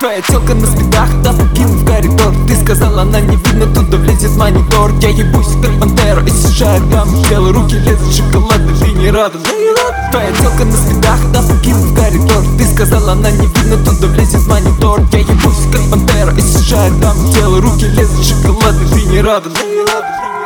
Твоя телка на спидах, да покинул в коридор. Ты сказала, она не видно, туда влезет монитор. Я ебусь, как пантера, и сжигаю там Белые руки лезут, шоколадный, ты не рада, да не рада Твоя телка на спидах, да покинул в коридор. Ты сказала, она не видно, туда влезет монитор. Я ебусь, как пантера, и сжигаю там Белые руки лезут, шоколадный, ты не рада, да не рада